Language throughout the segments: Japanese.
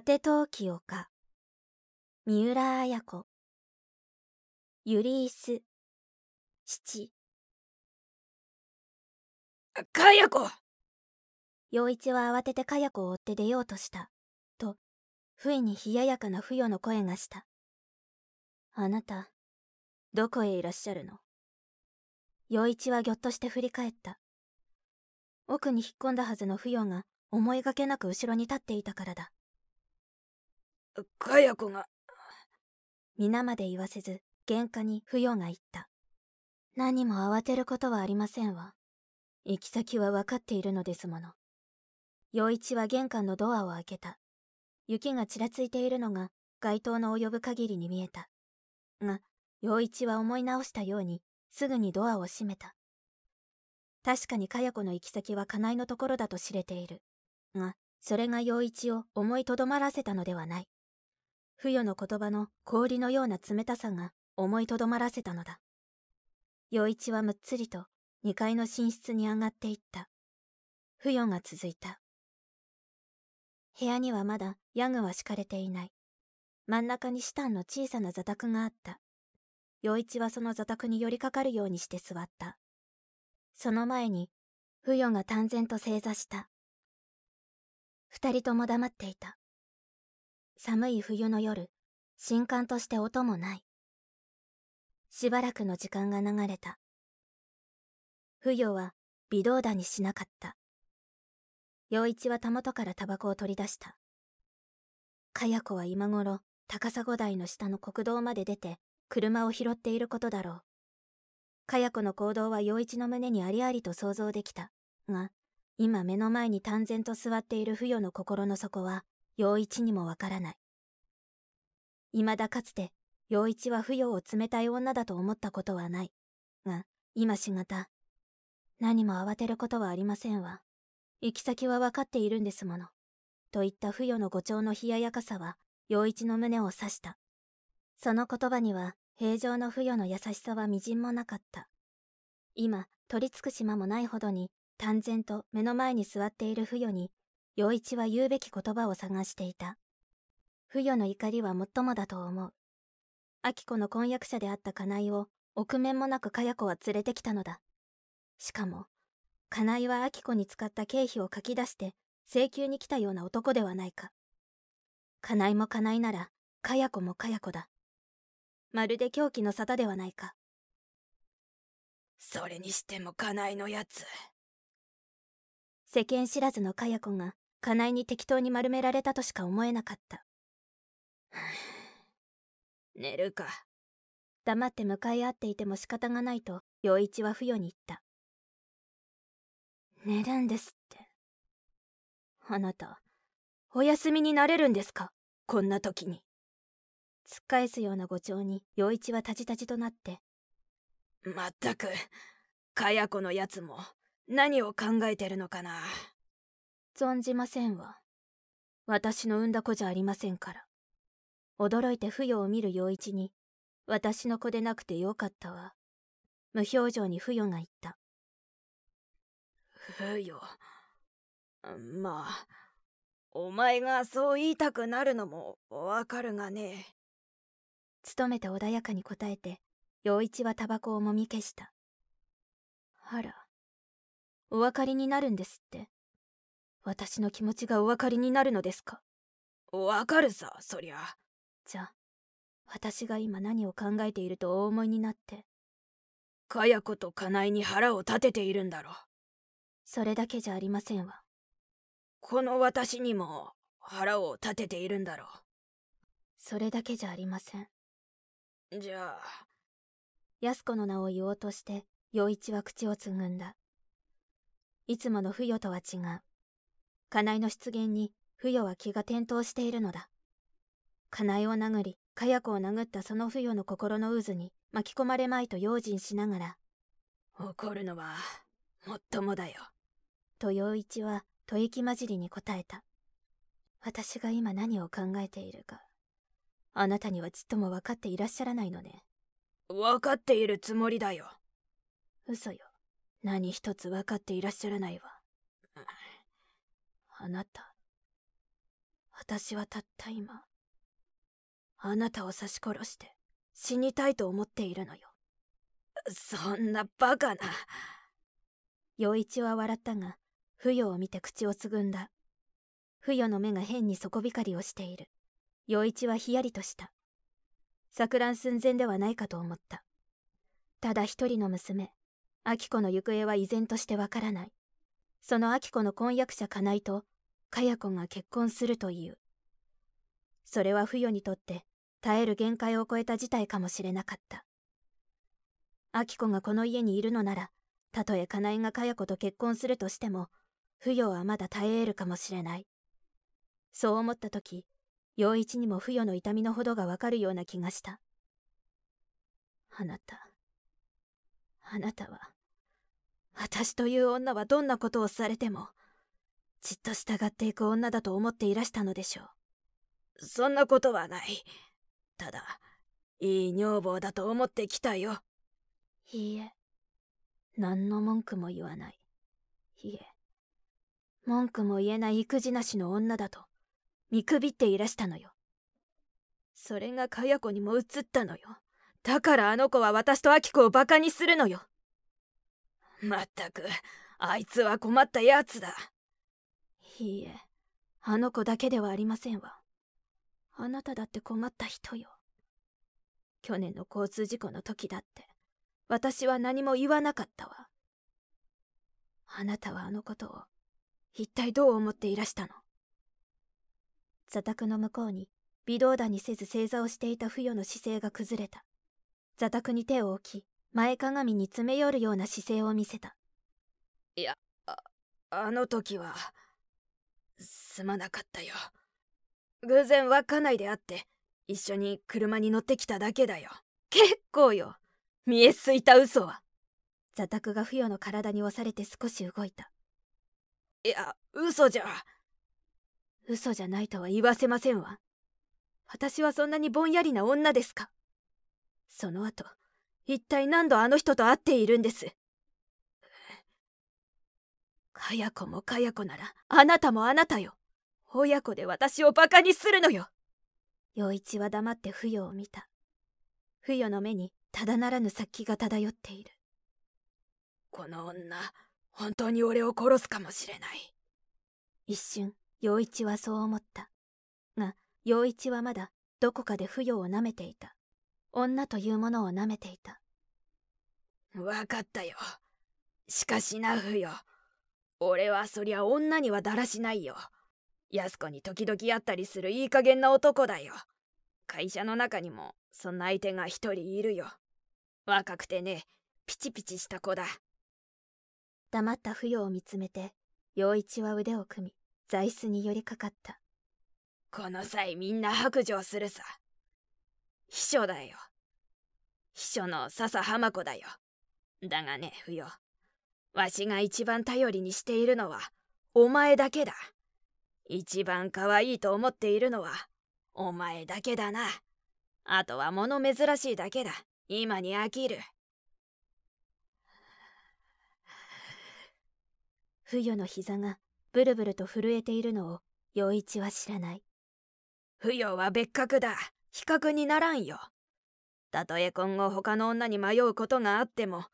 果て陶器丘三浦綾子。ユリース七。かや子陽一は慌ててかや子を追って出ようとした。と不意に冷ややかな不与の声がした。あなたどこへいらっしゃるの？陽一はぎょっとして振り返った。奥に引っ込んだはずの不与が思いがけなく後ろに立っていたからだかや子が。皆まで言わせず玄関に不与が言った。何も慌てることはありませんわ。行き先は分かっているのですもの。陽一は玄関のドアを開けた。雪がちらついているのが街灯の及ぶ限りに見えた。が陽一は思い直したようにすぐにドアを閉めた。確かにかや子の行き先は家内のところだと知れている。がそれが陽一を思いとどまらせたのではない。不与の言葉の氷のような冷たさが思いとどまらせたのだ。陽一はむっつりと2階の寝室に上がっていった。不与が続いた。部屋にはまだヤグは敷かれていない。真ん中にシタンの小さな座卓があった。陽一はその座卓に寄りかかるようにして座った。その前に不与が淡然と正座した。二人とも黙っていた。寒い冬の夜新刊として音もない。しばらくの時間が流れた。不与は微動だにしなかった。陽一はたもとからタバコを取り出した。かや子は今頃高砂台の下の国道まで出て車を拾っていることだろう。かや子の行動は陽一の胸にありありと想像できた。が今目の前に淡然と座っている不与の心の底は陽一にもわからない。未だかつて、陽一は不要を冷たい女だと思ったことはない。が、今しがた。何も慌てることはありませんわ。行き先は分かっているんですもの。といった不与の誤調の冷ややかさは、陽一の胸を刺した。その言葉には、平常の不与の優しさはみじんもなかった。今、取り付く島もないほどに、淡然と目の前に座っている不与に陽一は言うべき言葉を探していた。不与の怒りはもっともだと思う。明子の婚約者であった金井を臆面もなくかや子は連れてきたのだ。しかも、金井は明子に使った経費を書き出して請求に来たような男ではないか。金井も金井なら、かや子もかや子だ。まるで狂気の沙汰ではないか。それにしても金井のやつ。世間知らずのかや子が家内に適当に丸められたとしか思えなかった。寝るか。黙って向かい合っていても仕方がないと陽一は不与に言った。寝るんですって。あなたお休みになれるんですか？こんな時に。突っ返すような誤調に陽一はたじたじとなって。まったくかや子のやつも何を考えてるのかな。存じませんわ。私の産んだ子じゃありませんから。驚いて不与を見る陽一に私の子でなくてよかったわ。無表情に不与が言った。不与まあお前がそう言いたくなるのもわかるがね。努めて穏やかに答えて陽一はタバコをもみ消した。あらお分かりになるんですって私の気持ちがお分かりになるのですか？わかるさそりゃ。じゃあ私が今何を考えているとお思いになって。かや子と家内に腹を立てているんだろ。うそれだけじゃありませんわ。この私にも腹を立てているんだろ。うそれだけじゃありません。じゃあ。安子の名を言おうとして陽一は口をつぐんだ。いつもの不与とは違う。家内の出現に不与は気が転倒しているのだ。家内を殴り、かや子を殴ったその不与の心の渦に巻き込まれまいと用心しながら、怒るのは、もっともだよ。と陽一は吐息混じりに答えた。私が今何を考えているか、あなたにはちっとも分かっていらっしゃらないのね。分かっているつもりだよ。嘘よ。何一つ分かっていらっしゃらないわ。あなた、私はたった今あなたを刺し殺して死にたいと思っているのよ。そんなバカな。陽一は笑ったが不与を見て口をつぐんだ。不与の目が変に底光りをしている。陽一はヒヤリとした。錯乱寸前ではないかと思った。ただ一人の娘明子の行方は依然としてわからない。その明子の婚約者金井とかや子が結婚するという。それは不与にとって耐える限界を超えた事態かもしれなかった。明子がこの家にいるのならたとえ金井がかや子と結婚するとしても不与はまだ耐え得るかもしれない。そう思った時陽一にも不与の痛みのほどがわかるような気がした。あなたあなたは私という女はどんなことをされてもじっと従っていく女だと思っていらしたのでしょう。そんなことはない。ただいい女房だと思ってきたよ。いいえ。何の文句も言わない。いいえ。文句も言えない育児なしの女だと見くびっていらしたのよ。それがかや子にも映ったのよ。だからあの子は私とアキコをバカにするのよ。まったくあいつは困ったやつだ。いいえあの子だけではありませんわ。あなただって困った人よ。去年の交通事故の時だって私は何も言わなかったわ。あなたはあのことを一体どう思っていらしたの？座卓の向こうに微動だにせず正座をしていた不与の姿勢が崩れた。座卓に手を置き前かがみに詰め寄るような姿勢を見せた。いやああの時はすまなかったよ。偶然稚内で会って一緒に車に乗ってきただけだよ。結構よ。見えすいた嘘は。座卓が不与の体に押されて少し動いた。いや嘘じゃ。嘘じゃないとは言わせませんわ。私はそんなにぼんやりな女ですか。その後一体何度あの人と会っているんです？かや子もかや子ならあなたもあなたよ。親子で私をバカにするのよ。陽一は黙って不与を見た。不与の目にただならぬ殺気が漂っている。この女本当に俺を殺すかもしれない。一瞬陽一はそう思った。が陽一はまだどこかで不与をなめていた。女というものをなめていた。分かったよ。しかしな不与俺はそりゃ女にはだらしないよ。安子に時々会ったりするいい加減な男だよ。会社の中にもそんな相手が一人いるよ。若くてねピチピチした子だ。黙った不与を見つめて陽一は腕を組み座椅子に寄りかかった。この際みんな白状するさ。秘書だよ。秘書の笹浜子だよだがね不与わしが一番頼りにしているのはお前だけだ。一番可愛いと思っているのはお前だけだな。あとは物珍しいだけだ。今に飽きる。不与の膝がブルブルと震えているのを陽一は知らない。不与は別格だ。比較にならんよ。たとえ今後他の女に迷うことがあっても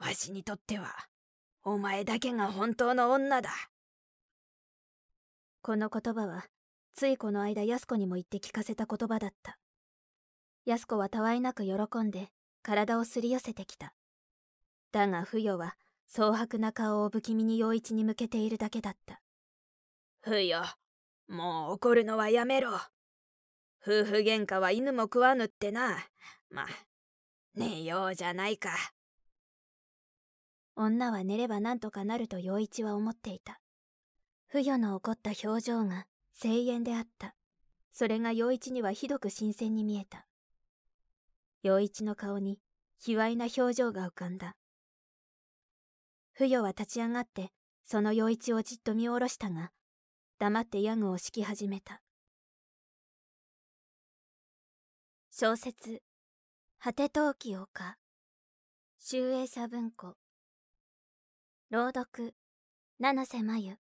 わしにとってはお前だけが本当の女だ。この言葉はついこの間安子にも言って聞かせた言葉だった。安子はたわいなく喜んで体をすり寄せてきた。だが不与は蒼白な顔を不気味に陽一に向けているだけだった。不与もう怒るのはやめろ。夫婦喧嘩は犬も食わぬってな。まあ寝ようじゃないか女は寝ればなんとかなると陽一は思っていた。不与の怒った表情が声援であった。それが陽一にはひどく新鮮に見えた。陽一の顔に卑猥な表情が浮かんだ。不与は立ち上がってその陽一をじっと見下ろしたが黙ってヤグを敷き始めた。小説「果て陶器丘」集英社文庫。朗読。七瀬真由。